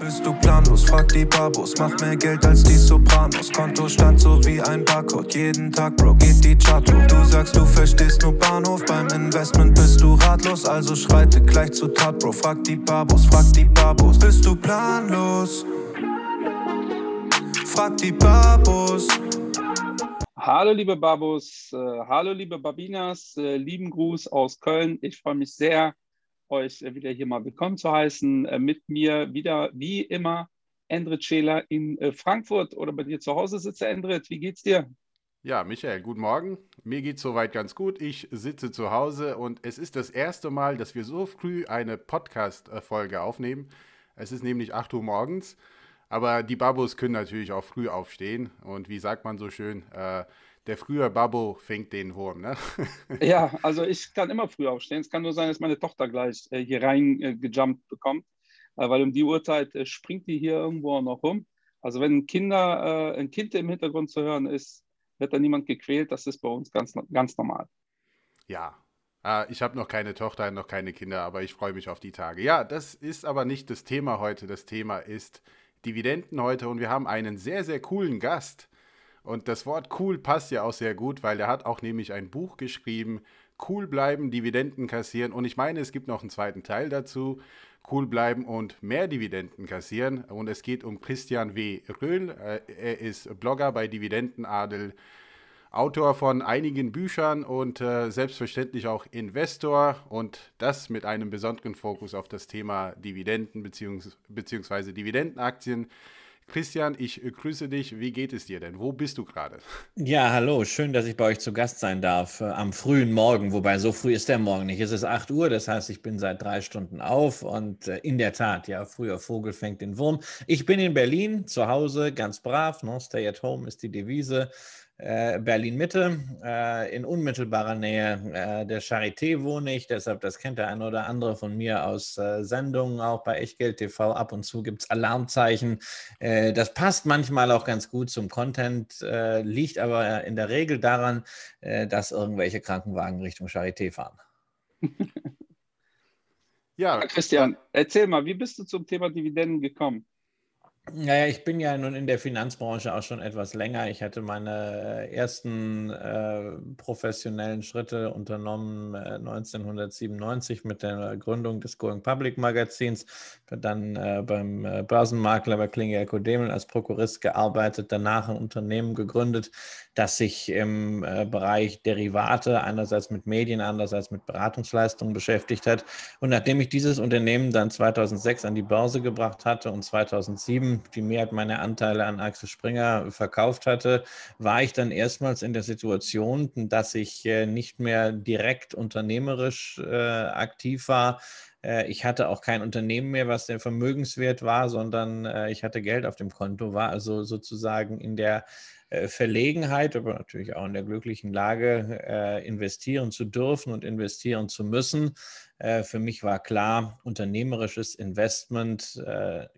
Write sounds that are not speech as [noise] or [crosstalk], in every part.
Bist du planlos? Frag die Babos. Mach mehr Geld als die Sopranos. Kontostand so wie ein Barcode. Jeden Tag, Bro, geht die Chart hoch. Du sagst, du verstehst nur Bahnhof. Beim Investment bist du ratlos. Also schreite gleich zu Tat, Bro. Frag die Babos, frag die Babos. Bist du planlos? Frag die Babos. Hallo liebe Babos, äh, hallo liebe Babinas, äh, lieben Gruß aus Köln. Ich freue mich sehr, euch wieder hier mal willkommen zu heißen. Äh, mit mir wieder wie immer Endrit Scheler in äh, Frankfurt oder bei dir zu Hause sitzt Endrit. Wie geht's dir? Ja, Michael, guten Morgen. Mir geht's soweit ganz gut. Ich sitze zu Hause und es ist das erste Mal, dass wir so früh eine Podcast-Folge aufnehmen. Es ist nämlich 8 Uhr morgens, aber die Babos können natürlich auch früh aufstehen und wie sagt man so schön, äh, der frühe Babbo fängt den Wurm, ne? [laughs] ja, also ich kann immer früh aufstehen. Es kann nur sein, dass meine Tochter gleich äh, hier reingejumpt äh, bekommt, äh, weil um die Uhrzeit äh, springt die hier irgendwo noch rum. Also wenn Kinder, äh, ein Kind im Hintergrund zu hören ist, wird da niemand gequält. Das ist bei uns ganz, ganz normal. Ja, äh, ich habe noch keine Tochter, noch keine Kinder, aber ich freue mich auf die Tage. Ja, das ist aber nicht das Thema heute. Das Thema ist Dividenden heute und wir haben einen sehr, sehr coolen Gast. Und das Wort cool passt ja auch sehr gut, weil er hat auch nämlich ein Buch geschrieben, Cool bleiben, Dividenden kassieren. Und ich meine, es gibt noch einen zweiten Teil dazu, Cool bleiben und mehr Dividenden kassieren. Und es geht um Christian W. Röhl. Äh, er ist Blogger bei Dividendenadel, Autor von einigen Büchern und äh, selbstverständlich auch Investor. Und das mit einem besonderen Fokus auf das Thema Dividenden bzw. Dividendenaktien. Christian, ich äh, grüße dich. Wie geht es dir denn? Wo bist du gerade? Ja, hallo. Schön, dass ich bei euch zu Gast sein darf äh, am frühen Morgen. Wobei so früh ist der Morgen nicht. Es ist 8 Uhr, das heißt, ich bin seit drei Stunden auf und äh, in der Tat, ja, früher Vogel fängt den Wurm. Ich bin in Berlin zu Hause, ganz brav. No? Stay at home ist die Devise. Äh, Berlin-Mitte. Äh, in unmittelbarer Nähe äh, der Charité wohne ich, deshalb, das kennt der eine oder andere von mir aus Sendungen, auch bei Echtgeld TV. Ab und zu gibt es Alarmzeichen. das passt manchmal auch ganz gut zum Content, liegt aber in der Regel daran, dass irgendwelche Krankenwagen Richtung Charité fahren. [laughs] ja, Christian, erzähl mal, wie bist du zum Thema Dividenden gekommen? Naja, ich bin ja nun in der Finanzbranche auch schon etwas länger. Ich hatte meine äh, ersten äh, professionellen Schritte unternommen äh, 1997 mit der Gründung des Going Public Magazins. Dann äh, beim äh, Börsenmakler bei Klinge Demel als Prokurist gearbeitet, danach ein Unternehmen gegründet, das sich im äh, Bereich Derivate einerseits mit Medien, andererseits mit Beratungsleistungen beschäftigt hat. Und nachdem ich dieses Unternehmen dann 2006 an die Börse gebracht hatte und 2007 die Mehrheit meiner Anteile an Axel Springer verkauft hatte, war ich dann erstmals in der Situation, dass ich äh, nicht mehr direkt unternehmerisch äh, aktiv war. Ich hatte auch kein Unternehmen mehr, was der Vermögenswert war, sondern ich hatte Geld auf dem Konto, war also sozusagen in der Verlegenheit, aber natürlich auch in der glücklichen Lage, äh, investieren zu dürfen und investieren zu müssen. Äh, für mich war klar, unternehmerisches Investment,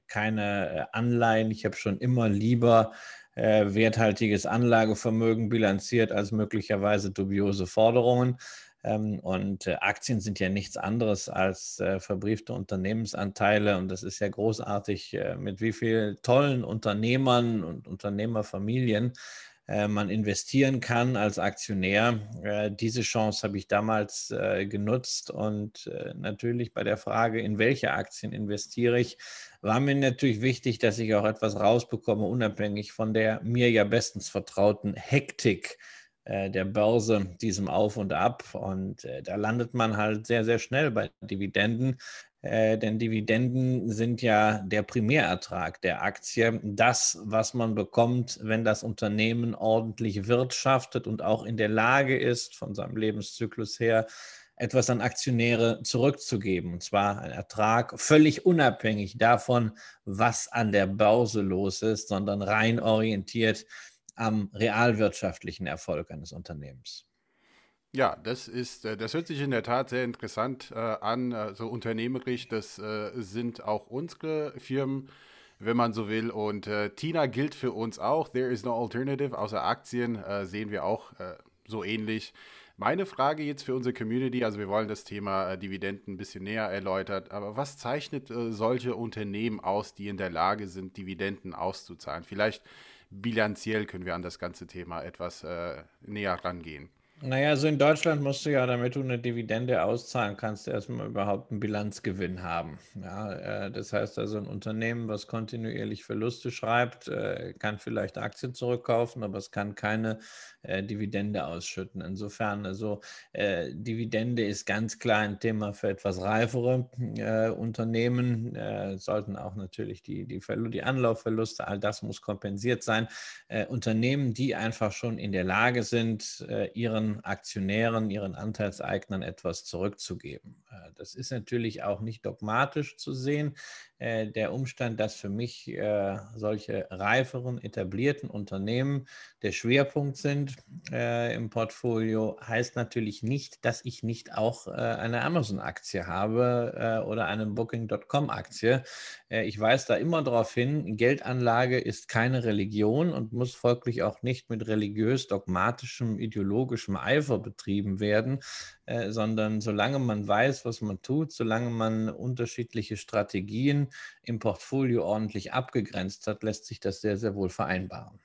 keine Anleihen. Ich habe schon immer lieber werthaltiges Anlagevermögen bilanziert als möglicherweise dubiose Forderungen. Ähm, und äh, Aktien sind ja nichts anderes als äh, verbriefte Unternehmensanteile. Und das ist ja großartig, äh, mit wie vielen tollen Unternehmern und Unternehmerfamilien man investieren kann als Aktionär. Diese Chance habe ich damals genutzt und natürlich bei der Frage, in welche Aktien investiere ich, war mir natürlich wichtig, dass ich auch etwas rausbekomme, unabhängig von der mir ja bestens vertrauten Hektik der Börse, diesem Auf und Ab. Und äh, da landet man halt sehr, sehr schnell bei Dividenden. Äh, denn Dividenden sind ja der Primärertrag der Aktie, das, was man bekommt, wenn das Unternehmen ordentlich wirtschaftet und auch in der Lage ist, von seinem Lebenszyklus her, etwas an Aktionäre zurückzugeben. Und zwar ein Ertrag völlig unabhängig davon, was an der Börse los ist, sondern rein orientiert am realwirtschaftlichen Erfolg eines Unternehmens. Ja, das ist, äh, das hört sich in der Tat sehr interessant äh, an. So also unternehmerisch, das äh, sind auch unsere Firmen, wenn man so will. Und äh, Tina gilt für uns auch. There is no alternative. Außer Aktien äh, sehen wir auch äh, so ähnlich. Meine Frage jetzt für unsere Community, also wir wollen das Thema äh, Dividenden ein bisschen näher erläutert, aber was zeichnet äh, solche Unternehmen aus, die in der Lage sind, Dividenden auszuzahlen? Vielleicht bilanziell können wir an das ganze Thema etwas äh, näher rangehen. Naja, also in Deutschland musst du ja, damit du eine Dividende auszahlen kannst, erstmal überhaupt einen Bilanzgewinn haben. Ja, äh, das heißt also, ein Unternehmen, was kontinuierlich Verluste schreibt, äh, kann vielleicht Aktien zurückkaufen, aber es kann keine äh, Dividende ausschütten. Insofern, also äh, Dividende ist ganz klar ein Thema für etwas reifere äh, Unternehmen, äh, sollten auch natürlich die, die, die Anlaufverluste, all das muss kompensiert sein. Äh, Unternehmen, die einfach schon in der Lage sind, äh, ihren Aktionären, ihren Anteilseignern etwas zurückzugeben. das ist natürlich auch nicht dogmatisch zu sehen. Der Umstand, dass für mich solche reiferen, etablierten Unternehmen der Schwerpunkt sind, äh, im Portfolio, heißt natürlich nicht, dass ich nicht auch äh, eine Amazon-Aktie habe äh, oder eine Booking.com-Aktie. Äh, ich weise da immer darauf hin, Geldanlage ist keine Religion und muss folglich auch nicht mit religiös-dogmatischem, ideologischem Eifer betrieben werden, äh, sondern solange man weiß, was man tut, solange man unterschiedliche Strategien im Portfolio ordentlich abgegrenzt hat, lässt sich das sehr, sehr wohl vereinbaren.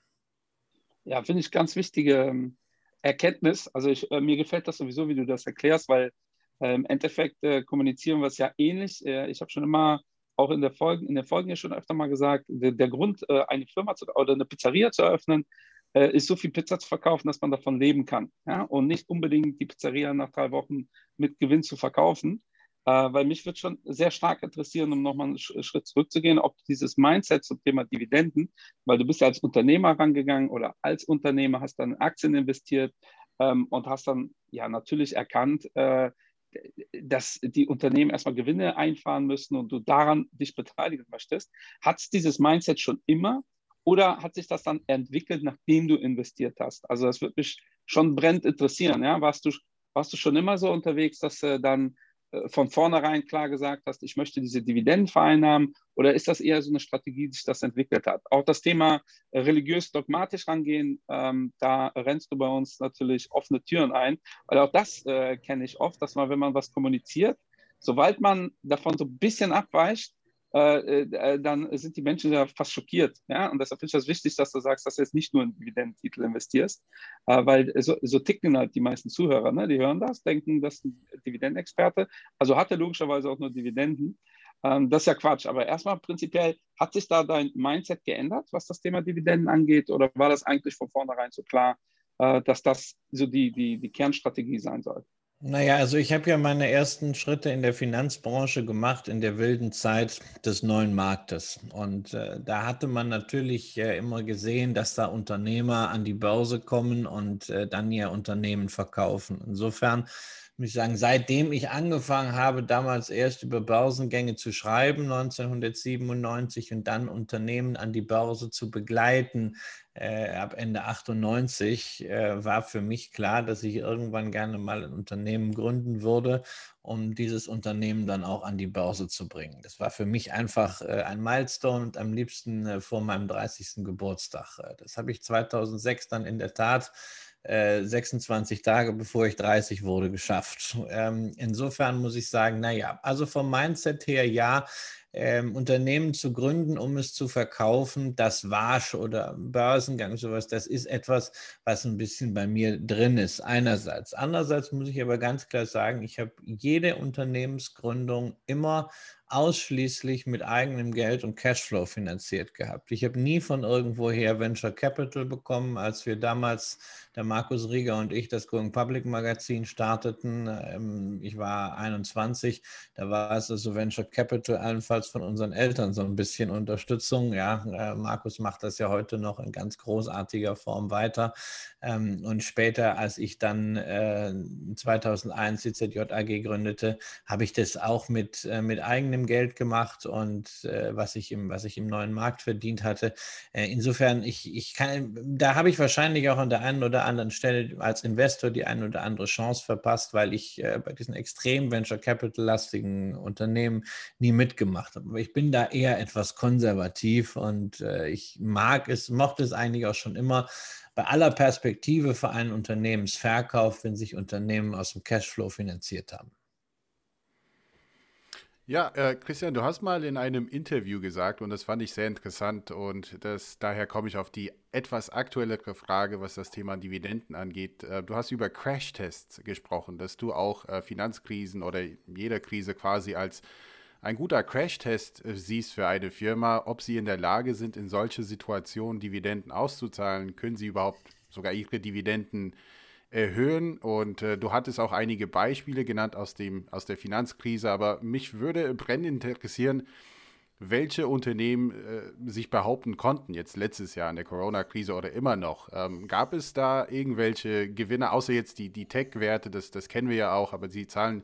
Ja, finde ich ganz wichtige ähm, Erkenntnis. Also ich, äh, mir gefällt das sowieso, wie du das erklärst, weil äh, im Endeffekt äh, kommunizieren wir es ja ähnlich. Äh, ich habe schon immer auch in der Folge, in den Folgen ja schon öfter mal gesagt, der, der Grund, äh, eine Firma zu, oder eine Pizzeria zu eröffnen, äh, ist so viel Pizza zu verkaufen, dass man davon leben kann. Ja? Und nicht unbedingt die Pizzeria nach drei Wochen mit Gewinn zu verkaufen. Äh, weil mich würde schon sehr stark interessieren, um nochmal einen Schritt zurückzugehen, ob dieses Mindset zum Thema Dividenden, weil du bist ja als Unternehmer rangegangen oder als Unternehmer hast dann Aktien investiert ähm, und hast dann ja natürlich erkannt, äh, dass die Unternehmen erstmal Gewinne einfahren müssen und du daran dich beteiligen möchtest. Hat es dieses Mindset schon immer oder hat sich das dann entwickelt, nachdem du investiert hast? Also das würde mich schon brennend interessieren. Ja? Warst, du, warst du schon immer so unterwegs, dass äh, dann von vornherein klar gesagt hast, ich möchte diese Dividenden vereinnahmen? Oder ist das eher so eine Strategie, die sich das entwickelt hat? Auch das Thema äh, religiös-dogmatisch rangehen, ähm, da rennst du bei uns natürlich offene Türen ein, weil auch das äh, kenne ich oft, dass man, wenn man was kommuniziert, sobald man davon so ein bisschen abweicht, äh, äh, dann sind die Menschen ja fast schockiert. Ja? Und deshalb finde ich das wichtig, dass du sagst, dass du jetzt nicht nur in Dividendentitel investierst, äh, weil so, so, ticken halt die meisten Zuhörer. Ne? Die hören das, denken, das ist ein Dividendenexperte, also hat er logischerweise auch nur Dividenden. Ähm, das ist ja Quatsch. Aber erstmal prinzipiell, hat sich da dein Mindset geändert, was das Thema Dividenden angeht? Oder war das eigentlich von vornherein so klar, äh, dass das so die, die, die Kernstrategie sein soll? Naja, also ich habe ja meine ersten Schritte in der Finanzbranche gemacht in der wilden Zeit des neuen Marktes. Und äh, da hatte man natürlich äh, immer gesehen, dass da Unternehmer an die Börse kommen und äh, dann ihr Unternehmen verkaufen. Insofern muss ich sagen, seitdem ich angefangen habe, damals erst über Börsengänge zu schreiben, 1997, und dann Unternehmen an die Börse zu begleiten, äh, ab Ende 98, äh, war für mich klar, dass ich irgendwann gerne mal ein Unternehmen gründen würde, um dieses Unternehmen dann auch an die Börse zu bringen. Das war für mich einfach äh, ein Milestone und am liebsten äh, vor meinem 30. Geburtstag. Äh, das habe ich 2006 dann in der Tat 26 äh, Tage bevor ich 30 wurde, geschafft. Ähm, insofern muss ich sagen, naja, also vom Mindset her ja, ähm, Unternehmen zu gründen, um es zu verkaufen, das Wasch oder Börsengang, sowas, das ist etwas, was ein bisschen bei mir drin ist, einerseits. Andererseits muss ich aber ganz klar sagen, ich habe jede Unternehmensgründung immer ausschließlich mit eigenem Geld und Cashflow finanziert gehabt. Ich habe nie von irgendwoher Venture Capital bekommen, als wir damals, der Markus Rieger und ich, das Going Public Magazin starteten. Ähm, ich war 21, da war es also Venture Capital allenfalls von unseren Eltern so ein bisschen Unterstützung. Ja, äh, Markus macht das ja heute noch in ganz großartiger Form weiter. Ähm, und später, als ich dann 2001 die ZJAG gründete, habe ich das auch mit, äh, mit eigenem Geld gemacht und äh, was, ich im, was ich im neuen Markt verdient hatte. Äh, insofern, ich, ich kann, da habe ich wahrscheinlich auch an der einen oder anderen Stelle als Investor die eine oder andere Chance verpasst, weil ich äh, bei diesen extrem Venture Capital-lastigen Unternehmen nie mitgemacht habe. Aber ich bin da eher etwas konservativ und äh, ich mag es, mochte es eigentlich auch schon immer bei aller Perspektive für einen Unternehmensverkauf, wenn sich Unternehmen aus dem Cashflow finanziert haben. Ja, äh, Christian, du hast mal in einem Interview gesagt, und das fand ich sehr interessant, und das, daher komme ich auf die etwas aktuellere Frage, was das Thema Dividenden angeht. Äh, du hast über Crashtests gesprochen, dass du auch äh, Finanzkrisen oder jede Krise quasi als ein guter Crashtest äh, siehst für eine Firma, ob sie in der Lage sind, in solche Situationen Dividenden auszuzahlen. Können sie überhaupt sogar ihre Dividenden erhöhen. Und äh, du hattest auch einige Beispiele genannt aus, dem, aus der Finanzkrise, aber mich würde brennend interessieren, welche Unternehmen äh, sich behaupten konnten, jetzt letztes Jahr in der Corona-Krise oder immer noch. Ähm, gab es da irgendwelche Gewinner, außer jetzt die, die Tech-Werte, das, das kennen wir ja auch, aber sie zahlen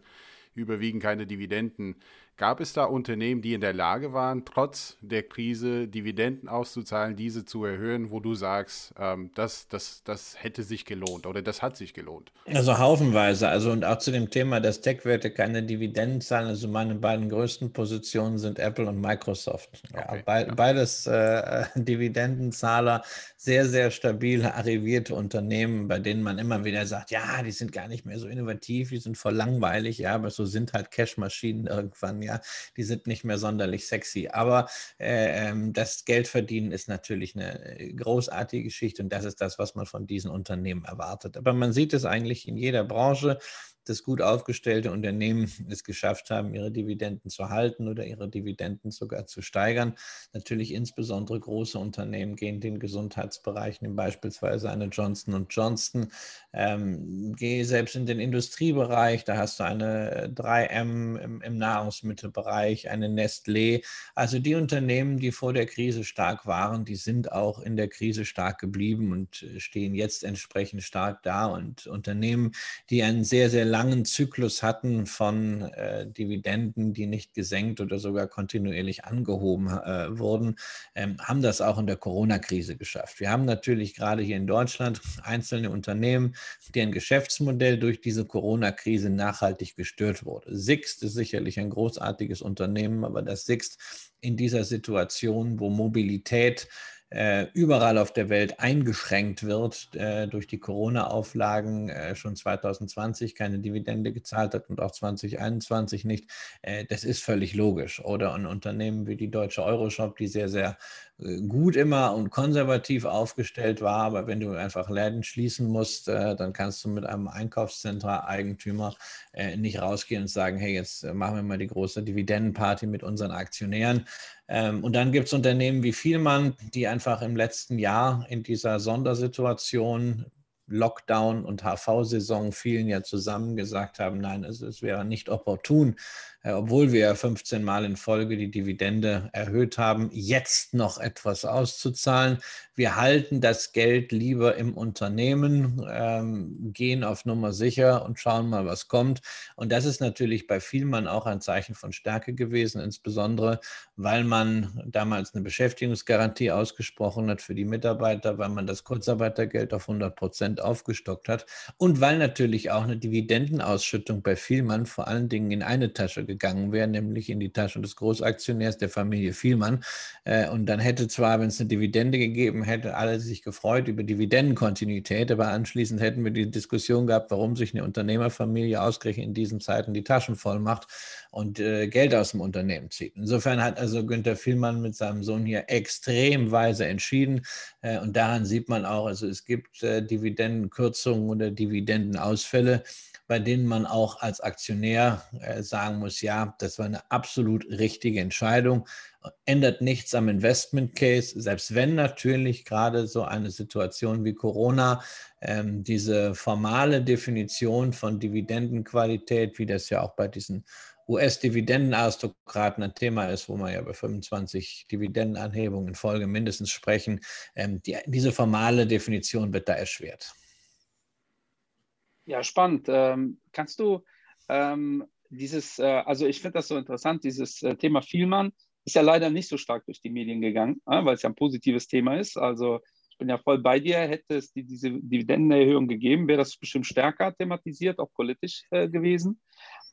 überwiegend keine Dividenden. Gab es da Unternehmen, die in der Lage waren, trotz der Krise Dividenden auszuzahlen, diese zu erhöhen, wo du sagst, ähm, das, das, das hätte sich gelohnt oder das hat sich gelohnt? Also haufenweise. Also und auch zu dem Thema, dass Tech-Werte keine Dividenden zahlen. Also meine beiden größten Positionen sind Apple und Microsoft. Ja, okay, be ja. Beides äh, [laughs] Dividendenzahler, sehr, sehr stabil arrivierte Unternehmen, bei denen man immer wieder sagt, ja, die sind gar nicht mehr so innovativ, die sind voll langweilig, ja, aber so sind halt Cash-Maschinen irgendwann ja, die sind nicht mehr sonderlich sexy. Aber äh, ähm, das Geldverdienen ist natürlich eine äh, großartige Geschichte und das ist das, was man von diesen Unternehmen erwartet. Aber man sieht es eigentlich in jeder Branche dass gut aufgestellte Unternehmen es geschafft haben, ihre Dividenden zu halten oder ihre Dividenden sogar zu steigern. Natürlich insbesondere große Unternehmen gehen den Gesundheitsbereich, nehmen beispielsweise eine Johnson Johnson, ähm, gehe selbst in den Industriebereich, da hast du eine 3M im, im Nahrungsmittelbereich, eine Nestlé. Also die Unternehmen, die vor der Krise stark waren, die sind auch in der Krise stark geblieben und äh, stehen jetzt entsprechend stark da. Und Unternehmen, die einen sehr, sehr langen Zyklus hatten von äh, Dividenden, die nicht gesenkt oder sogar kontinuierlich angehoben äh, wurden, ähm, haben das auch in der Corona-Krise geschafft. Wir haben natürlich gerade hier in Deutschland einzelne Unternehmen, deren Geschäftsmodell durch diese Corona-Krise nachhaltig gestört wurde. Sixt ist sicherlich ein großartiges Unternehmen, aber das Sixt in dieser Situation, wo Mobilität überall auf der Welt eingeschränkt wird äh, durch die Corona-Auflagen, äh, schon 2020 keine Dividende gezahlt hat und auch 2021 nicht, äh, das ist völlig logisch. Oder ein Unternehmen wie die Deutsche Euroshop, die sehr, sehr äh, gut immer und konservativ aufgestellt war, aber wenn du einfach Läden schließen musst, äh, dann kannst du mit einem Einkaufszentra-Eigentümer nicht rausgehen und sagen, hey, jetzt machen wir mal die große Dividendenparty mit unseren Aktionären. Ähm, und dann gibt es Unternehmen wie Vielmann, die einfach im letzten Jahr in dieser Sondersituation Lockdown und HV-Saison vielen ja zusammen gesagt haben, nein, es, es wäre nicht opportun, äh, obwohl wir 15 Mal in Folge die Dividende erhöht haben, jetzt noch etwas auszuzahlen. Wir halten das Geld lieber im Unternehmen, ähm, gehen auf Nummer sicher und schauen mal, was kommt. Und das ist natürlich bei Vielmann auch ein Zeichen von Stärke gewesen, insbesondere weil man damals eine Beschäftigungsgarantie ausgesprochen hat für die Mitarbeiter, weil man das Kurzarbeitergeld auf 100 Prozent aufgestockt hat und weil natürlich auch eine Dividendenausschüttung bei Vielmann vor allen Dingen in eine Tasche gegangen wäre, nämlich in die Tasche des Großaktionärs der Familie Vielmann. Äh, und dann hätte zwar, wenn es eine Dividende gegeben hätte, alle sich gefreut über Dividendenkontinuität, aber anschließend hätten wir die Diskussion gehabt, warum sich eine Unternehmerfamilie ausgerechnet in diesen Zeiten die Taschen voll macht und äh, Geld aus dem Unternehmen zieht. Insofern hat also Günther Vielmann mit seinem Sohn hier extrem weise entschieden. Äh, und daran sieht man auch, also es gibt Dividendenkürzungen oder Dividendenausfälle bei denen man auch als Aktionär äh, sagen muss, ja, das war eine absolut richtige Entscheidung, ändert nichts am Investment Case, selbst wenn natürlich gerade so eine Situation wie Corona ähm, diese formale Definition von Dividendenqualität, wie das ja auch bei diesen US-Dividendenaristokraten ein Thema ist, wo wir ja bei 25 Dividendenanhebungen in Folge mindestens sprechen, ähm, die, diese formale Definition wird da erschwert. Ja, spannend. Ähm, kannst du ähm, dieses, äh, also ich finde das so interessant, dieses äh, Thema Vielmann ist ja leider nicht so stark durch die Medien gegangen, äh, weil es ja ein positives Thema ist. Also ich bin ja voll bei dir. Hätte es die, diese Dividendenerhöhung gegeben, wäre das bestimmt stärker thematisiert, auch politisch äh, gewesen.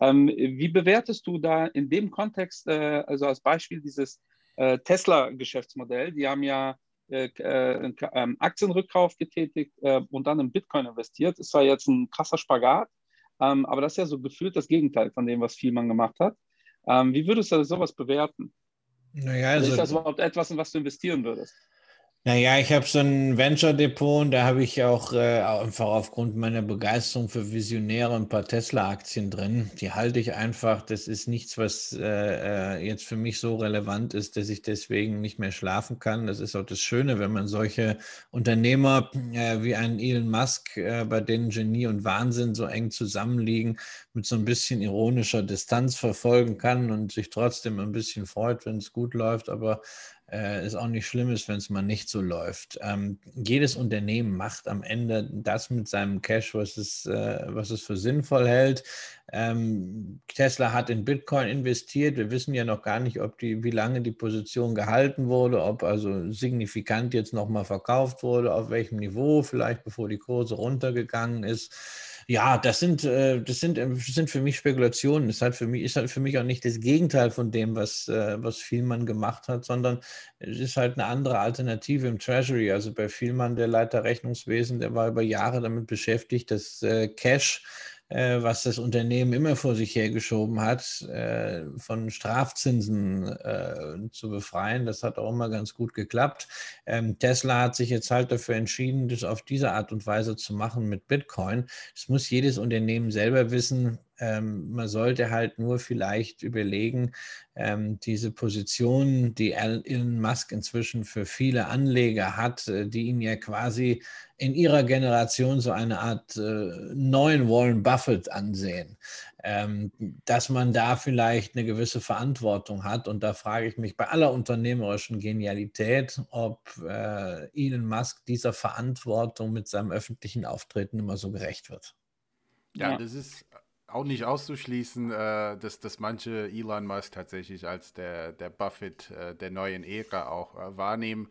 Ähm, wie bewertest du da in dem Kontext, äh, also als Beispiel dieses äh, Tesla-Geschäftsmodell? Die haben ja Aktienrückkauf getätigt äh, und dann in Bitcoin investiert. Ist zwar jetzt ein krasser Spagat, ähm, aber das ist ja so gefühlt das Gegenteil von dem, was Vielmann gemacht hat. Ähm, wie würdest du sowas bewerten? Naja, also, ist das überhaupt etwas, in was du investieren würdest? Naja, ich habe so ein Venture-Depot und da habe ich auch äh, einfach aufgrund meiner Begeisterung für Visionäre ein paar Tesla-Aktien drin. Die halte ich einfach. Das ist nichts, was äh, äh, jetzt für mich so relevant ist, dass ich deswegen nicht mehr schlafen kann. Das ist auch das Schöne, wenn man solche Unternehmer äh, wie einen Elon Musk, äh, bei denen Genie und Wahnsinn so eng zusammenliegen, mit so ein bisschen ironischer Distanz verfolgen kann und sich trotzdem ein bisschen freut, wenn es gut läuft. Aber äh, ist auch nicht schlimm ist, wenn es mal nicht so läuft. Ähm, jedes Unternehmen macht am Ende das mit seinem Cash, was es, äh, was es für sinnvoll hält. Ähm, Tesla hat in Bitcoin investiert. Wir wissen ja noch gar nicht, ob die, wie lange die Position gehalten wurde, ob also signifikant jetzt nochmal verkauft wurde, auf welchem Niveau, vielleicht bevor die Kurse runtergegangen ist. Ja, das sind, äh, das sind, äh, das sind für mich Spekulationen. Das hat für mich, ist halt für mich auch nicht das Gegenteil von dem, was, äh, was Vielmann gemacht hat, sondern es ist halt eine andere Alternative im Treasury. Also bei Vielmann, der Leiter Rechnungswesen, der war über Jahre damit beschäftigt, dass Cash äh, was das Unternehmen immer vor sich hergeschoben hat, äh, von Strafzinsen äh, zu befreien. Das hat auch immer ganz gut geklappt. Ähm, Tesla hat sich jetzt halt dafür entschieden, das auf diese Art und Weise zu machen mit Bitcoin. Das muss jedes Unternehmen selber wissen, ähm, man sollte halt nur vielleicht überlegen, ähm, diese Position, die Elon Musk inzwischen für viele Anleger hat, äh, die ihn ja quasi in ihrer Generation so eine Art äh, neuen Warren Buffett ansehen, ähm, dass man da vielleicht eine gewisse Verantwortung hat. Und da frage ich mich bei aller unternehmerischen Genialität, ob äh, Elon Musk dieser Verantwortung mit seinem öffentlichen Auftreten immer so gerecht wird. Ja, das ist auch nicht auszuschließen, äh, dass, dass manche Elon Musk tatsächlich als der, der Buffett äh, der neuen Ära auch äh, wahrnehmen.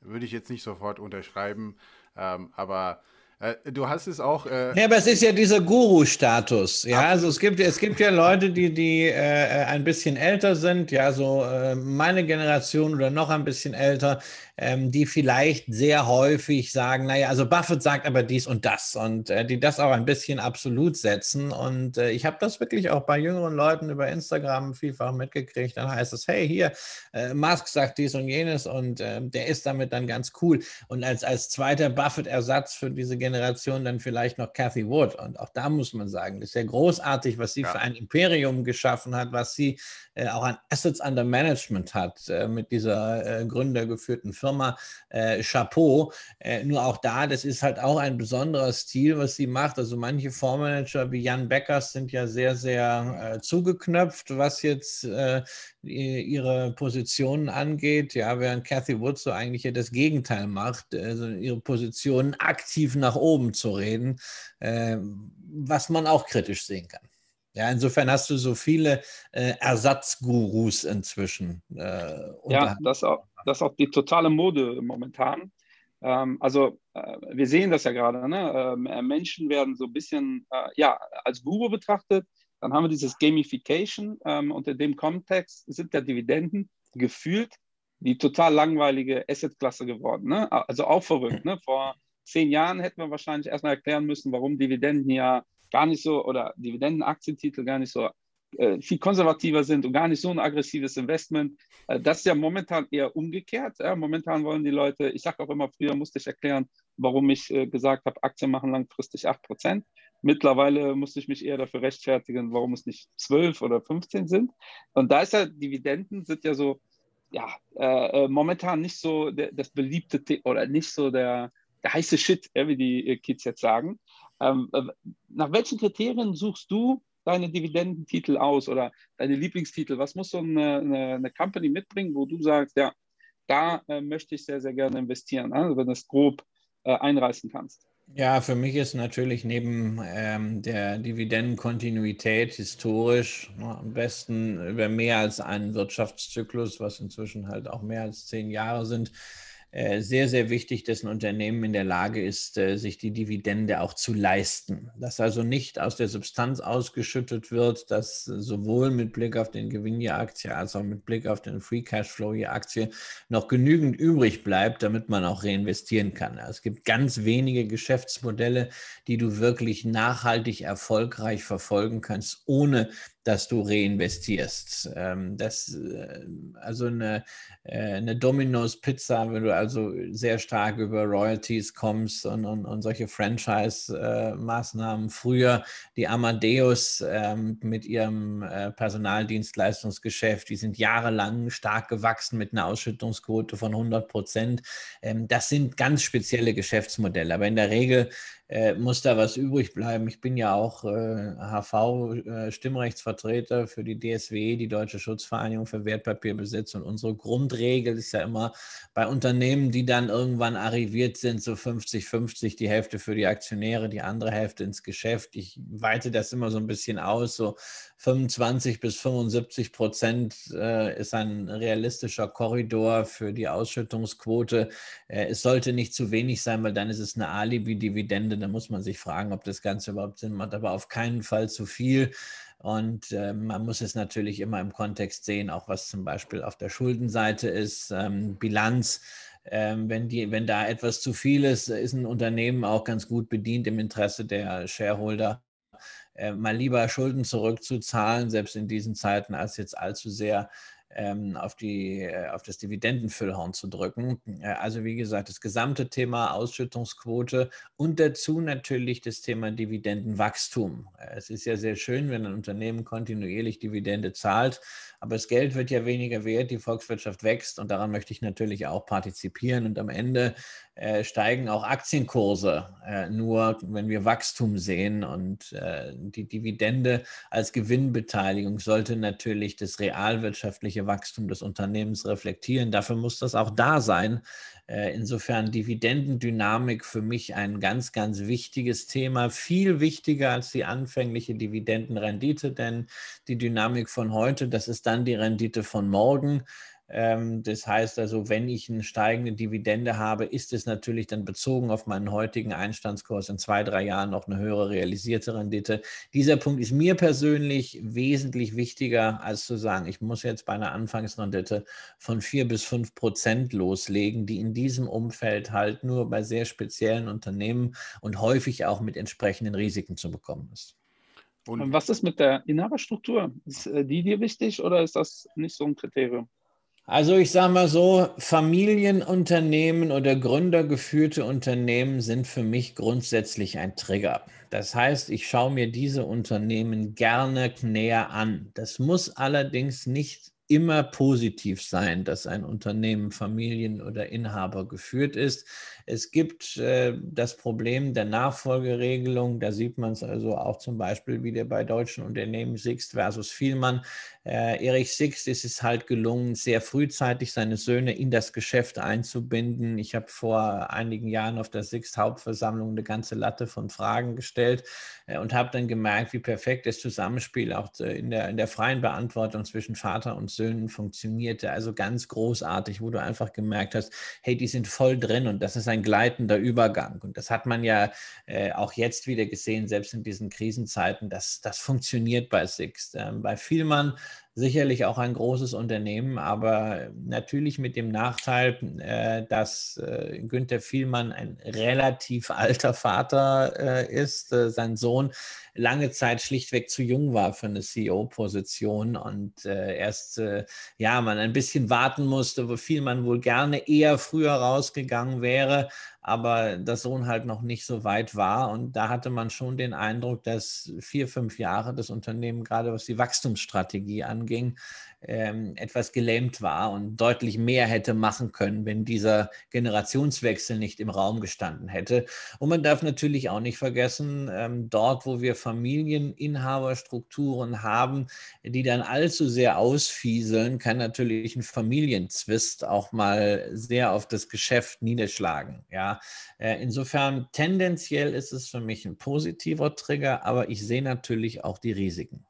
Würde ich jetzt nicht sofort unterschreiben, ähm, aber äh, du hast es auch. Äh ja, aber es ist ja dieser Guru-Status. Ja, also es gibt, es gibt ja Leute, die, die äh, ein bisschen älter sind, ja, so meine Generation oder noch ein bisschen älter, ähm, die vielleicht sehr häufig sagen, naja, also Buffett sagt aber dies und das und äh, die das auch ein bisschen absolut setzen. Und äh, ich habe das wirklich auch bei jüngeren Leuten über Instagram vielfach mitgekriegt. Dann heißt es, hey, hier, äh, Musk sagt dies und jenes und äh, der ist damit dann ganz cool. Und als, als zweiter Buffett-Ersatz für diese Generation dann vielleicht noch Cathy Wood. Und auch da muss man sagen, das ist ja großartig, was sie ja. für ein Imperium geschaffen hat, was sie äh, auch an Assets under Management hat äh, mit dieser äh, gründergeführten Firma. Äh, Chapeau. Äh, nur auch da, das ist halt auch ein besonderer Stil, was sie macht. Also manche Fondsmanager wie Jan Beckers sind ja sehr, sehr äh, zugeknöpft, was jetzt ihre Positionen angeht. Ja, während Cathy Wood so eigentlich ja das Gegenteil macht, also ihre Positionen aktiv nach oben zu reden, was man auch kritisch sehen kann. Ja, insofern hast du so viele äh, Ersatzgurus inzwischen. Äh, ja, das auch, das ist auch die totale Mode momentan. Ähm, also äh, wir sehen das ja gerade. Ne? Ähm, äh, Menschen werden so ein bisschen äh, ja, als Guru betrachtet. Dann haben wir dieses Gamification. Ähm, unter dem Kontext sind ja Dividenden gefühlt die total langweilige Assetklasse geworden. Ne? Also auch verrückt. Ne? Vor zehn Jahren hätten wir wahrscheinlich erstmal erklären müssen, warum Dividenden ja gar nicht so oder Dividendenaktientitel gar nicht so viel konservativer sind und gar nicht so ein aggressives Investment. Äh, das ist ja momentan eher umgekehrt. Momentan wollen die Leute, ich sage auch immer, früher musste ich erklären, warum ich äh, gesagt habe, Aktien machen langfristig 8%. Mittlerweile musste ich mich eher dafür rechtfertigen, warum es nicht 12 oder 15 sind. Und da ist ja, Dividenden sind ja so, ja, äh, äh momentan nicht so der, das beliebte oder nicht so der, der heiße Shit, wie die Kids jetzt sagen. Ähm, äh, nach welchen Kriterien suchst du deine Dividendentitel aus oder deine Lieblingstitel? Was muss so eine, eine, eine Company mitbringen, wo du sagst, ja, da äh, möchte ich sehr, sehr gerne investieren, also wenn du es grob äh, einreißen kannst? Ja, für mich ist natürlich neben ähm, der Dividendenkontinuität historisch ne, am besten über mehr als einen Wirtschaftszyklus, was inzwischen halt auch mehr als zehn Jahre sind, sehr, sehr wichtig, dass ein Unternehmen in der Lage ist, äh, sich die Dividende auch zu leisten. Dass also nicht aus der Substanz ausgeschüttet wird, dass sowohl mit Blick auf den Gewinn je Aktie als auch mit Blick auf den Free Cashflow je Aktie noch genügend übrig bleibt, damit man auch reinvestieren kann. Es gibt ganz wenige Geschäftsmodelle, die du wirklich nachhaltig erfolgreich verfolgen kannst, ohne dass du reinvestierst. Ähm, das, äh, also eine, äh, eine Domino's Pizza, wenn du also sehr stark über Royalties kommst und, und, und solche Franchise-Maßnahmen. Früher die Amadeus ähm, mit ihrem äh, Personaldienstleistungsgeschäft, die sind jahrelang stark gewachsen mit einer Ausschüttungsquote von 100 Prozent. Ähm, das sind ganz spezielle Geschäftsmodelle, aber in der Regel äh, muss da was übrig bleiben. Ich bin ja auch äh, HV-Stimmrechtsvertreter äh, für die DSW, die Deutsche Schutzvereinigung für Wertpapierbesitz. Und unsere Grundregel ist ja immer bei Unternehmen, die dann irgendwann arriviert sind, so 50-50, die Hälfte für die Aktionäre, die andere Hälfte ins Geschäft. Ich weite das immer so ein bisschen aus, so 25 bis 75 Prozent äh, ist ein realistischer Korridor für die Ausschüttungsquote. Äh, es sollte nicht zu wenig sein, weil dann ist es eine Alibi-Dividende. Da muss man sich fragen, ob das Ganze überhaupt Sinn macht, aber auf keinen Fall zu viel. Und äh, man muss es natürlich immer im Kontext sehen, auch was zum Beispiel auf der Schuldenseite ist, ähm, Bilanz. Ähm, wenn, die, wenn da etwas zu viel ist, ist ein Unternehmen auch ganz gut bedient im Interesse der Shareholder äh, mal lieber Schulden zurückzuzahlen, selbst in diesen Zeiten, als jetzt allzu sehr auf, die, äh, auf das Dividendenfüllhorn zu drücken. Äh, also wie gesagt, das gesamte Thema Ausschüttungsquote und dazu natürlich das Thema Dividendenwachstum. Äh, es ist ja sehr schön, wenn ein Unternehmen kontinuierlich Dividende zahlt, aber das Geld wird ja weniger wert, die Volkswirtschaft wächst und daran möchte ich natürlich auch partizipieren und am Ende steigen auch Aktienkurse nur, wenn wir Wachstum sehen. Und die Dividende als Gewinnbeteiligung sollte natürlich das realwirtschaftliche Wachstum des Unternehmens reflektieren. Dafür muss das auch da sein. Äh, insofern Dividendendynamik für mich ein ganz, ganz wichtiges Thema, viel wichtiger als die anfängliche Dividendenrendite, denn die Dynamik von heute, das ist dann die Rendite von morgen. Ähm, das heißt also, wenn ich eine steigende Dividende habe, ist es natürlich dann bezogen auf meinen heutigen Einstandskurs in zwei, drei Jahren noch eine höhere realisierte Rendite. Dieser Punkt ist mir persönlich wesentlich wichtiger, als zu sagen, ich muss jetzt bei einer Anfangsrendite von vier bis fünf Prozent loslegen, die in diesem Umfeld halt nur bei sehr speziellen Unternehmen und häufig auch mit entsprechenden Risiken zu bekommen ist. Und was ist mit der Inhaberstruktur? Ist äh, die dir wichtig oder ist das nicht so ein Kriterium? Also ich sage mal so, Familienunternehmen oder gründergeführte Unternehmen sind für mich grundsätzlich ein Trigger. Das heißt, ich schaue mir diese Unternehmen gerne näher an. Das muss allerdings nicht immer positiv sein, dass ein Unternehmen Familien- oder Inhaber geführt ist. Es gibt äh, das Problem der Nachfolgeregelung. Da sieht man es also auch zum Beispiel wieder bei deutschen Unternehmen Sixt versus Vielmann. Äh, Erich Sixt ist es halt gelungen, sehr frühzeitig seine Söhne in das Geschäft einzubinden. Ich habe vor einigen Jahren auf der Sixt Hauptversammlung eine ganze Latte von Fragen gestellt äh, und habe dann gemerkt, wie perfekt das Zusammenspiel auch äh, in der, in der freien Beantwortung zwischen Vater und Söhnen funktionierte. Also ganz großartig, wo du einfach gemerkt hast, hey, die sind voll drin und das ist ein gleitender Übergang. Und das hat man ja äh, auch jetzt wieder gesehen, selbst in diesen Krisenzeiten, dass das funktioniert bei Sixt. Ähm, bei Vielmann sicherlich auch ein großes Unternehmen, aber natürlich mit dem Nachteil, äh, dass äh, Günther Vielmann ein relativ alter Vater äh, ist. Sein Sohn lange Zeit schlichtweg zu jung war für eine CEO-Position und erst, ja, man ein bisschen warten musste, wo Vielmann wohl gerne eher früher rausgegangen wäre aber der Sohn halt noch nicht so weit war. Und da hatte man schon den Eindruck, dass vier, fünf Jahre das Unternehmen, gerade was die Wachstumsstrategie anging, ähm, etwas gelähmt war und deutlich mehr hätte machen können, wenn dieser Generationswechsel nicht im Raum gestanden hätte. Und man darf natürlich auch nicht vergessen, ähm, dort, wo wir Familieninhaberstrukturen haben, die dann allzu sehr ausfieseln, kann natürlich ein Familienzwist auch mal sehr auf das Geschäft niederschlagen. Ja, äh, insofern tendenziell ist es für mich ein positiver Trigger, aber ich sehe natürlich auch die Risiken.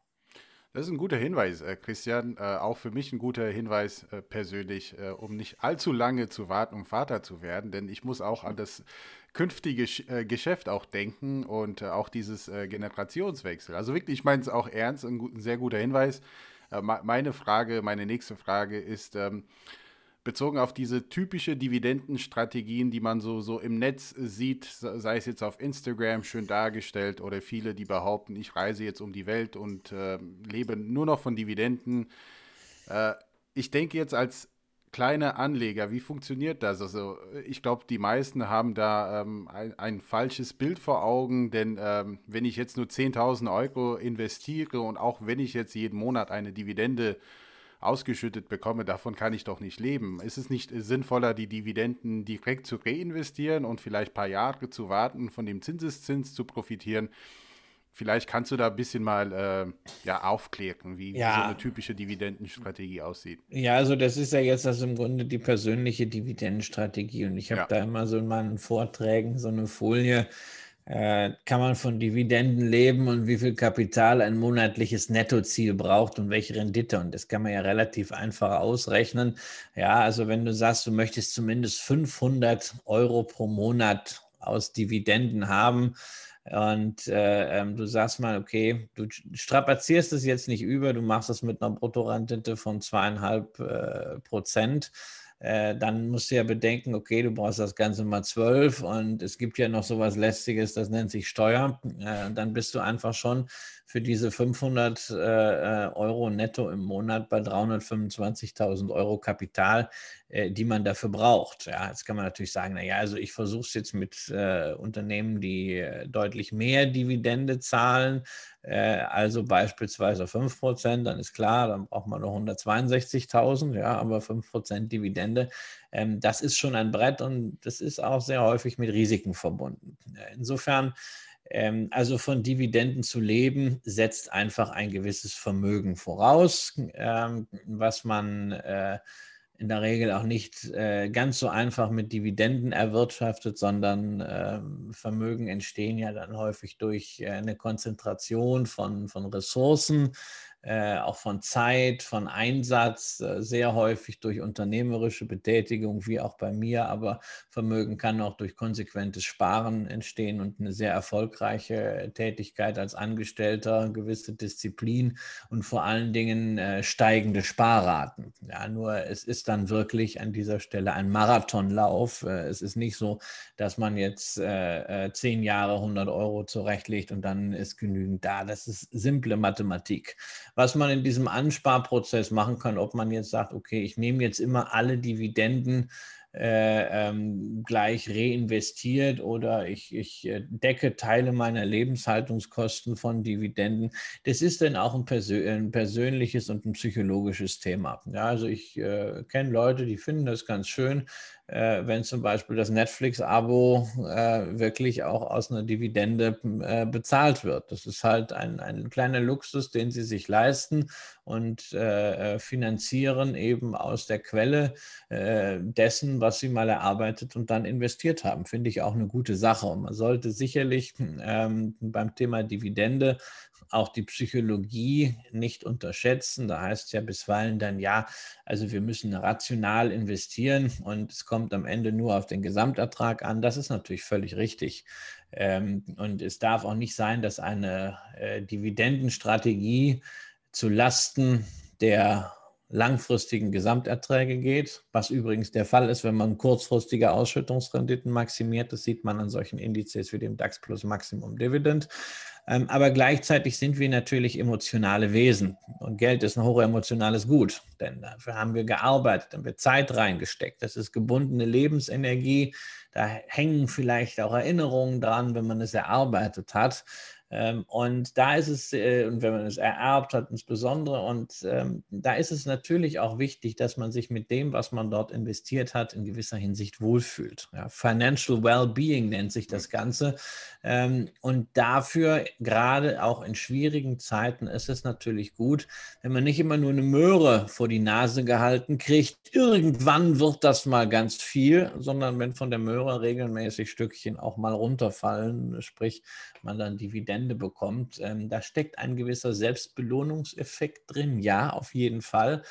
Das ist ein guter Hinweis, äh, Christian. Äh, auch für mich ein guter Hinweis äh, persönlich, äh, um nicht allzu lange zu warten, um Vater zu werden. Denn ich muss auch an das künftige äh, Geschäft auch denken und äh, auch dieses Generationswechsel. Also wirklich, ich meine es auch ernst, ein, ein, sehr guter Hinweis. meine Frage, meine nächste Frage ist, ähm, bezogen auf diese typische Dividendenstrategien, die man so, so im Netz sieht, sei es jetzt auf Instagram schön dargestellt oder viele, die behaupten, ich reise jetzt um die Welt und äh, lebe nur noch von Dividenden. Äh, ich denke jetzt als kleiner Anleger, wie funktioniert das? Also ich glaube, die meisten haben da ähm, ein, ein, falsches Bild vor Augen, denn ähm, wenn ich jetzt nur 10.000 Euro investiere und auch wenn ich jetzt jeden Monat eine Dividende äh, ausgeschüttet bekomme, davon kann ich doch nicht leben. Ist es nicht sinnvoller, die Dividenden direkt zu reinvestieren und vielleicht ein paar Jahre zu warten, von dem Zinseszins zu profitieren? Vielleicht kannst du da ein bisschen mal äh, ja, aufklären, wie, ja. so eine typische Dividendenstrategie aussieht. Ja, also das ist ja jetzt das im Grunde die persönliche Dividendenstrategie. Und ich habe ja. da immer so in meinen Vorträgen so eine Folie, kann man von Dividenden leben und wie viel Kapital ein monatliches Nettoziel braucht und welche Rendite. Und das kann man ja relativ einfach ausrechnen. Ja, also wenn du sagst, du möchtest zumindest 500 Euro pro Monat aus Dividenden haben, und äh, ähm, du sagst mal, okay, du strapazierst es jetzt nicht über, du machst es mit einer Bruttorendite von zweieinhalb äh, Prozent äh, dann musst du ja bedenken, okay, du brauchst das Ganze mal zwölf und es gibt ja noch so was Lästiges, das nennt sich Steuer. Äh, dann bist du einfach schon für diese 500 äh, Euro netto im Monat bei 325.000 Euro Kapital, äh, die man dafür braucht. Ja, jetzt kann man natürlich sagen, naja, also ich versuche es jetzt mit äh, Unternehmen, die äh, deutlich mehr Dividende zahlen, äh, also beispielsweise 5 Prozent, dann ist klar, dann braucht man noch 162.000, ja, aber 5 Prozent Dividende, ähm, das ist schon ein Brett und das ist auch sehr häufig mit Risiken verbunden. Insofern ähm, also von Dividenden zu leben, setzt einfach ein gewisses Vermögen voraus, ähm, was man äh, in der Regel auch nicht äh, ganz so einfach mit Dividenden erwirtschaftet, sondern ähm, Vermögen entstehen ja dann häufig durch äh, eine Konzentration von, von Ressourcen, äh, auch von Zeit, von Einsatz, äh, sehr häufig durch unternehmerische Betätigung, wie auch bei mir, aber Vermögen kann auch durch konsequentes Sparen entstehen und eine sehr erfolgreiche Tätigkeit als Angestellter, gewisse Disziplin und vor allen Dingen äh, steigende Sparraten. Ja, nur es ist dann wirklich an dieser Stelle ein Marathonlauf. Äh, es ist nicht so, dass man jetzt äh, zehn Jahre 100 Euro zurechtlegt und dann ist genügend da. Das ist simple Mathematik was man in diesem Ansparprozess machen kann, ob man jetzt sagt, okay, ich nehme jetzt immer alle Dividenden äh, ähm, gleich reinvestiert oder ich, ich äh, decke Teile meiner Lebenshaltungskosten von Dividenden. Das ist dann auch ein, persö ein persönliches und ein psychologisches Thema. Ja, also ich äh, kenne Leute, die finden das ganz schön, äh, wenn zum Beispiel das Netflix-Abo äh, wirklich auch aus einer Dividende äh, bezahlt wird. Das ist halt ein, ein kleiner Luxus, den sie sich leisten und äh, äh, finanzieren eben aus der Quelle äh, dessen, was sie mal erarbeitet und dann investiert haben. Finde ich auch eine gute Sache. Und man sollte sicherlich ähm, beim Thema Dividende auch die Psychologie nicht unterschätzen. Da heißt es ja bisweilen dann, ja, also wir müssen rational investieren und es kommt am Ende nur auf den Gesamtertrag an. Das ist natürlich völlig richtig. Ähm, und es darf auch nicht sein, dass eine äh, Dividendenstrategie zu Lasten der langfristigen Gesamterträge geht, was übrigens der Fall ist, wenn man kurzfristige Ausschüttungsrenditen maximiert. Das sieht man an solchen Indizes wie dem DAX plus Maximum Dividend. Ähm, aber gleichzeitig sind wir natürlich emotionale Wesen und Geld ist ein hochemotionales Gut, denn dafür haben wir gearbeitet, haben wir Zeit reingesteckt. Das ist gebundene Lebensenergie. Da hängen vielleicht auch Erinnerungen dran, wenn man es erarbeitet hat. Ähm, und da ist es, äh, und wenn man es ererbt hat, insbesondere, und ähm, da ist es natürlich auch wichtig, dass man sich mit dem, was man dort investiert hat, in gewisser Hinsicht wohlfühlt. Ja, Financial Well-Being nennt sich das Ganze. Ähm, und dafür, gerade auch in schwierigen Zeiten, ist es natürlich gut, wenn man nicht immer nur eine Möhre vor die Nase gehalten kriegt. Irgendwann wird das mal ganz viel, sondern wenn von der Möhre regelmäßig Stückchen auch mal runterfallen, sprich man dann Dividenden Dividende bekommt. Ähm, da steckt ein gewisser Selbstbelohnungseffekt drin, ja, auf jeden Fall.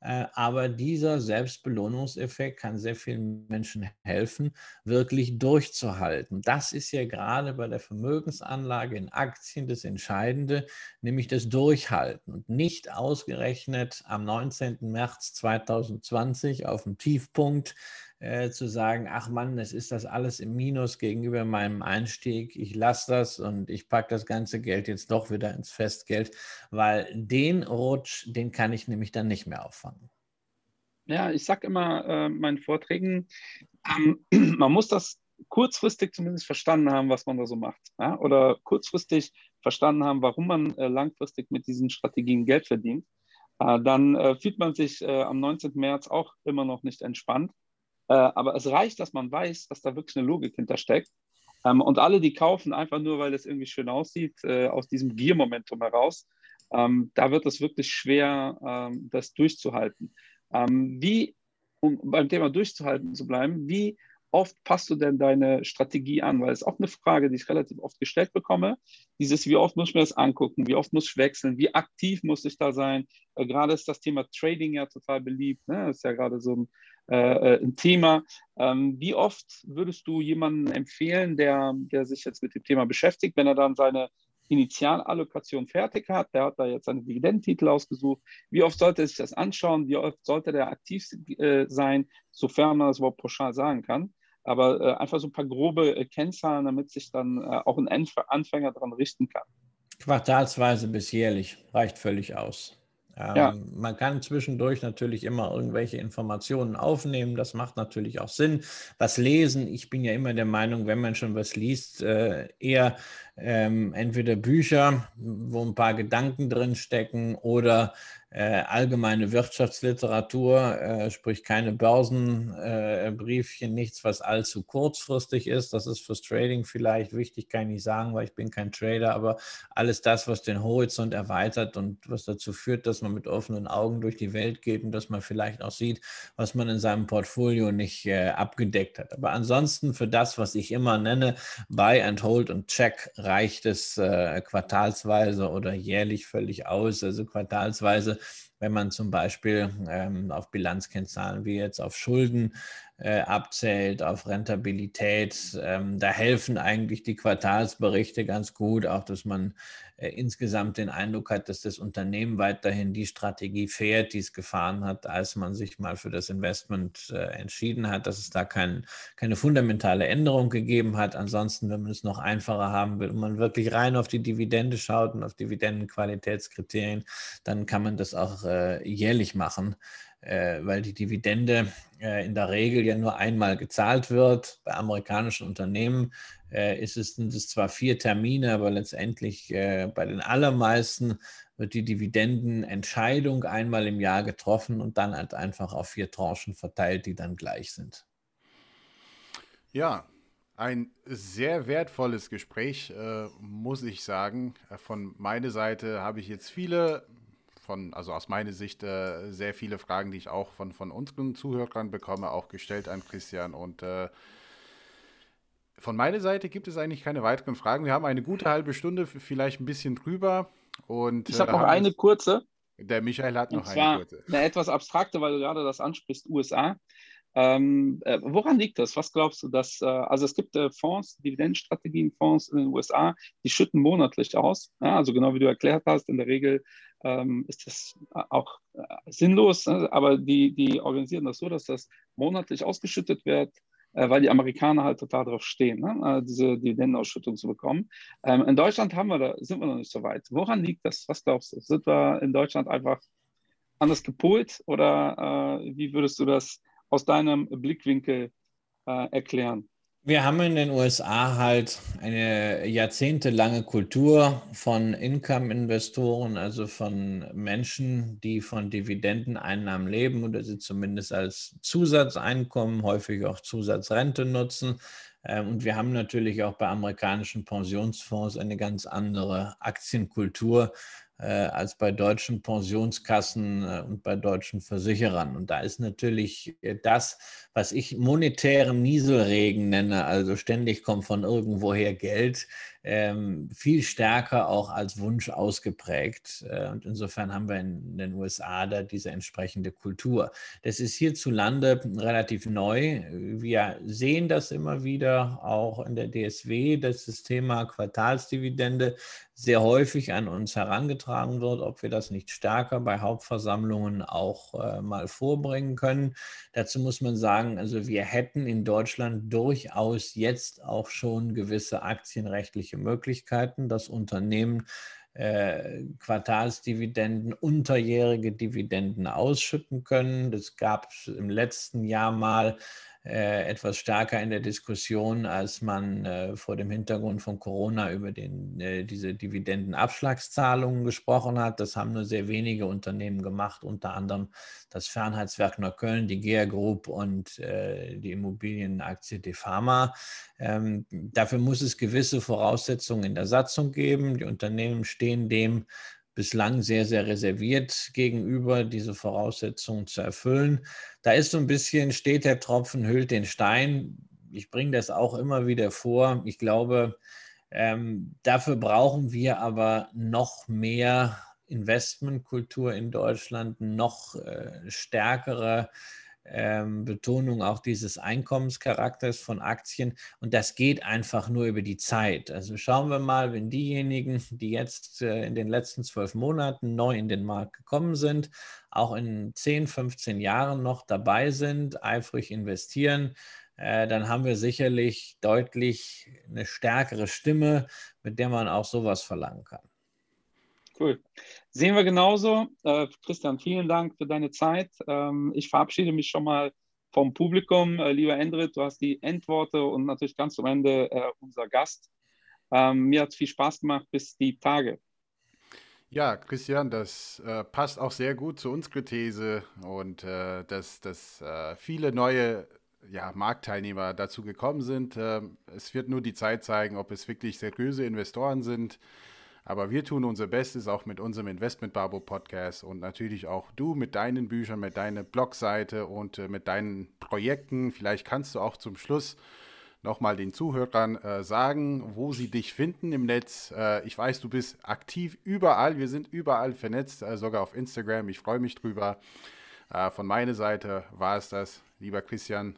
Äh, aber dieser Selbstbelohnungseffekt kann sehr vielen Menschen helfen, wirklich durchzuhalten. Das ist ja gerade bei der Vermögensanlage in Aktien das Entscheidende, nämlich das Durchhalten und nicht ausgerechnet am 19. März 2020 auf dem Tiefpunkt äh, zu sagen, ach Mann, es ist das alles im Minus gegenüber meinem Einstieg, ich lasse das und ich packe das ganze Geld jetzt doch wieder ins Festgeld, weil den Rutsch, den kann ich nämlich dann nicht mehr auffangen. Ja, ich sage immer äh, meinen Vorträgen, ähm, [clears throat] man muss das kurzfristig zumindest verstanden haben, was man da so macht. Ja? Oder kurzfristig verstanden haben, warum man äh, langfristig mit diesen Strategien Geld verdient. Äh, dann äh, fühlt man sich am 19. März auch immer noch nicht entspannt. Äh, aber es reicht, dass man weiß, dass da wirklich eine Logik hintersteckt. Ähm, und alle, die kaufen, einfach nur, weil es irgendwie schön aussieht, äh, aus diesem Gier-Momentum heraus, ähm, da wird es wirklich schwer, ähm, das durchzuhalten. wie, um beim Thema durchzuhalten zu bleiben, wie oft passt du denn deine Strategie an? Weil es ist auch eine Frage, die ich relativ oft gestellt bekomme. Dieses, wie oft muss ich mir das angucken? Wie oft muss ich wechseln? Wie aktiv muss ich da sein? Äh, gerade ist das Thema Trading ja total beliebt. Ne? Das ist ja gerade so ein, äh, äh, ein Thema. Ähm, wie oft würdest du jemanden empfehlen, der, der sich jetzt mit dem Thema beschäftigt, wenn er dann seine Initialallokation fertig hat, der hat da jetzt seine Dividendentitel ausgesucht. Wie oft sollte er sich das anschauen? Wie oft sollte der aktiv äh, sein, sofern man das überhaupt pauschal sagen kann? Aber äh, einfach so ein paar grobe äh, Kennzahlen, damit sich dann äh, auch ein Anfänger daran richten kann. Quartalsweise bis jährlich reicht völlig aus. Ähm, ja. Man kann zwischendurch natürlich immer irgendwelche Informationen aufnehmen. Das macht natürlich auch Sinn. Was lesen, ich bin ja immer der Meinung, wenn man schon was liest, äh, eher ähm, entweder Bücher, wo ein paar Gedanken drin stecken oder äh, allgemeine Wirtschaftsliteratur, äh, sprich keine Börsenbriefchen, äh, nichts, was allzu kurzfristig ist. Das ist fürs Trading vielleicht wichtig, kann ich nicht sagen, weil ich bin kein Trader, aber alles das, was den Horizont erweitert und was dazu führt, dass man mit offenen Augen durch die Welt geht und dass man vielleicht auch sieht, was man in seinem Portfolio nicht äh, abgedeckt hat. Aber ansonsten für das, was ich immer nenne, Buy and Hold und Check, reicht es äh, quartalsweise oder jährlich völlig aus. Also quartalsweise wenn man zum Beispiel ähm, auf Bilanzkennzahlen wie jetzt auf Schulden äh, abzählt, auf Rentabilität. Ähm, da helfen eigentlich die Quartalsberichte ganz gut, auch dass man äh, insgesamt den Eindruck hat, dass das Unternehmen weiterhin die Strategie fährt, die es gefahren hat, als man sich mal für das Investment äh, entschieden hat, dass es da kein, keine fundamentale Änderung gegeben hat. Ansonsten, wenn man es noch einfacher haben will und man wirklich rein auf die Dividende schaut und auf Dividendenqualitätskriterien, dann kann man das auch äh, jährlich machen weil die Dividende äh, in der Regel ja nur einmal gezahlt wird. Bei amerikanischen Unternehmen äh, ist es, sind es zwar vier Termine, aber letztendlich äh, bei den allermeisten wird die Dividendenentscheidung einmal im Jahr getroffen und dann halt einfach auf vier Tranchen verteilt, die dann gleich sind. Ja, ein sehr wertvolles Gespräch, äh, muss ich sagen. Äh, von meiner Seite habe ich jetzt viele von, also aus meiner Sicht, äh, sehr viele Fragen, die ich auch von, von unseren Zuhörern bekomme, auch gestellt an Christian. Und äh, von meiner Seite gibt es eigentlich keine weiteren Fragen. Wir haben eine gute halbe Stunde, vielleicht ein bisschen drüber. Und, ich habe äh, noch eine kurze. Der Michael hat noch eine kurze. Eine etwas abstrakte, weil du gerade das ansprichst, USA. Ähm, äh, woran liegt das? Was glaubst du, dass, äh, also es gibt äh, Fonds, Dividendenstrategienfonds in den USA, die schütten monatlich aus. Ja, also genau wie du erklärt hast, in der Regel ähm, ist das auch äh, sinnlos, ne? aber die, die organisieren das so, dass das monatlich ausgeschüttet wird, äh, weil die Amerikaner halt total darauf stehen, ne? Äh, diese Dividendenausschüttung zu bekommen. Ähm, in Deutschland haben wir da, sind wir noch nicht so weit. Woran liegt das? Was glaubst du? Sind wir in Deutschland einfach anders gepolt oder wie würdest du das aus deinem Blickwinkel äh, erklären? Wir haben in den USA halt eine jahrzehntelange Kultur von Income-Investoren, also von Menschen, die von Dividendeneinnahmen leben oder sie zumindest als Zusatzeinkommen, häufig auch Zusatzrente nutzen. Ähm, und wir haben natürlich auch bei amerikanischen Pensionsfonds eine ganz andere Aktienkultur, als bei deutschen Pensionskassen äh, und bei deutschen Versicherern. Und da ist natürlich äh, das, was ich monetären Nieselregen nenne, also ständig kommt von irgendwoher Geld, ähm, viel stärker auch als Wunsch ausgeprägt. Äh, und insofern haben wir in den USA da diese entsprechende Kultur. Das ist hierzulande relativ neu. Wir sehen das immer wieder auch in der DSW, dass das Thema Quartalsdividende sehr häufig an uns herangetragen wird, ob wir das nicht stärker bei Hauptversammlungen auch äh, mal vorbringen können. Dazu muss man sagen, also wir hätten in Deutschland durchaus jetzt auch schon gewisse aktienrechtliche Möglichkeiten, das Unternehmen äh, Quartalsdividenden, unterjährige Dividenden ausschütten können. Das gab es im letzten Jahr mal äh, etwas stärker in der Diskussion, als man äh, vor dem Hintergrund von Corona über den, äh, diese Dividendenabschlagszahlungen gesprochen hat. Das haben nur sehr wenige Unternehmen gemacht, unter anderem das Fernheitswerk Neukölln, die GEA Group und äh, die Immobilienaktie Defama. Ähm, dafür muss es gewisse Voraussetzungen in der Satzung geben. Die Unternehmen stehen dem bislang sehr, sehr reserviert gegenüber, diese Voraussetzungen zu erfüllen. Da ist so ein bisschen, steht der Tropfen, hüllt den Stein. Ich bringe das auch immer wieder vor. Ich glaube, ähm, dafür brauchen wir aber noch mehr Investmentkultur in Deutschland, noch äh, stärkere ähm, Betonung auch dieses Einkommenscharakters von Aktien. Und das geht einfach nur über die Zeit. Also schauen wir mal, wenn diejenigen, die jetzt äh, in den letzten zwölf Monaten neu in den Markt gekommen sind, auch in 10, 15 Jahren noch dabei sind, eifrig investieren, äh, dann haben wir sicherlich deutlich eine stärkere Stimme, mit der man auch sowas verlangen kann. Cool. Sehen wir genauso. Äh, Christian, vielen Dank für deine Zeit. Ähm, ich verabschiede mich schon mal vom Publikum. Äh, lieber Endrit, du hast die Endworte und natürlich ganz am Ende äh, unser Gast. Ähm, mir hat es viel Spaß gemacht. Bis die Tage. Ja, Christian, das äh, passt auch sehr gut zu unserer These und äh, dass, dass äh, viele neue ja, Marktteilnehmer dazu gekommen sind. Ähm, es wird nur die Zeit zeigen, ob es wirklich seriöse Investoren sind aber wir tun unser Bestes auch mit unserem Investment Babo Podcast und natürlich auch du mit deinen Büchern, mit deiner Blogseite und äh, mit deinen Projekten. Vielleicht kannst du auch zum Schluss nochmal den Zuhörern äh, sagen, wo sie dich finden im Netz. Äh, ich weiß, du bist aktiv überall. Wir sind überall vernetzt, äh, sogar auf Instagram. Ich freue mich drüber. Äh, von meiner Seite war es das. Lieber Christian,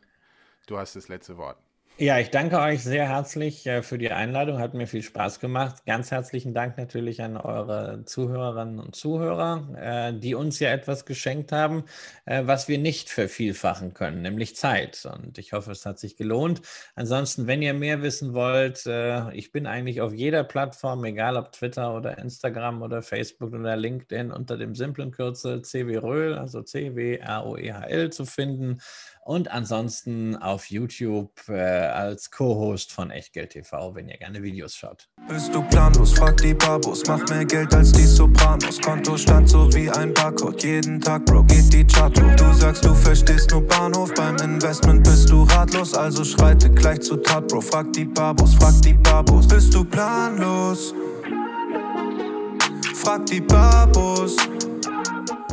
du hast das letzte Wort. Ja, ich danke euch sehr herzlich äh, für die Einladung. Hat mir viel Spaß gemacht. Ganz herzlichen Dank natürlich an eure Zuhörerinnen und Zuhörer, äh, die uns ja etwas geschenkt haben, äh, was wir nicht vervielfachen können, nämlich Zeit. Und ich hoffe, es hat sich gelohnt. Ansonsten, wenn ihr mehr wissen wollt, ich bin eigentlich auf jeder Plattform, egal ob Twitter oder Instagram oder Facebook oder LinkedIn, unter dem simplen Kürzel CW Röhl, also C-W-R-O-E-H-L zu finden und ansonsten auf YouTube äh, als Co-Host von Echtgeld TV, wenn ihr gerne Videos schaut. Bist du planlos? Frag die Babos. Mach mehr Geld als die Sopranos. Kontostand so wie ein Barcode. Jeden Tag, Bro, geht die Chart hoch. Du sagst, du verstehst nur Bahnhof. Beim Investment bist du ratlos. Also schreite gleich zu Tat, Bro. Frag die Babos, frag die Babos. Bist du planlos? Frag die Babos.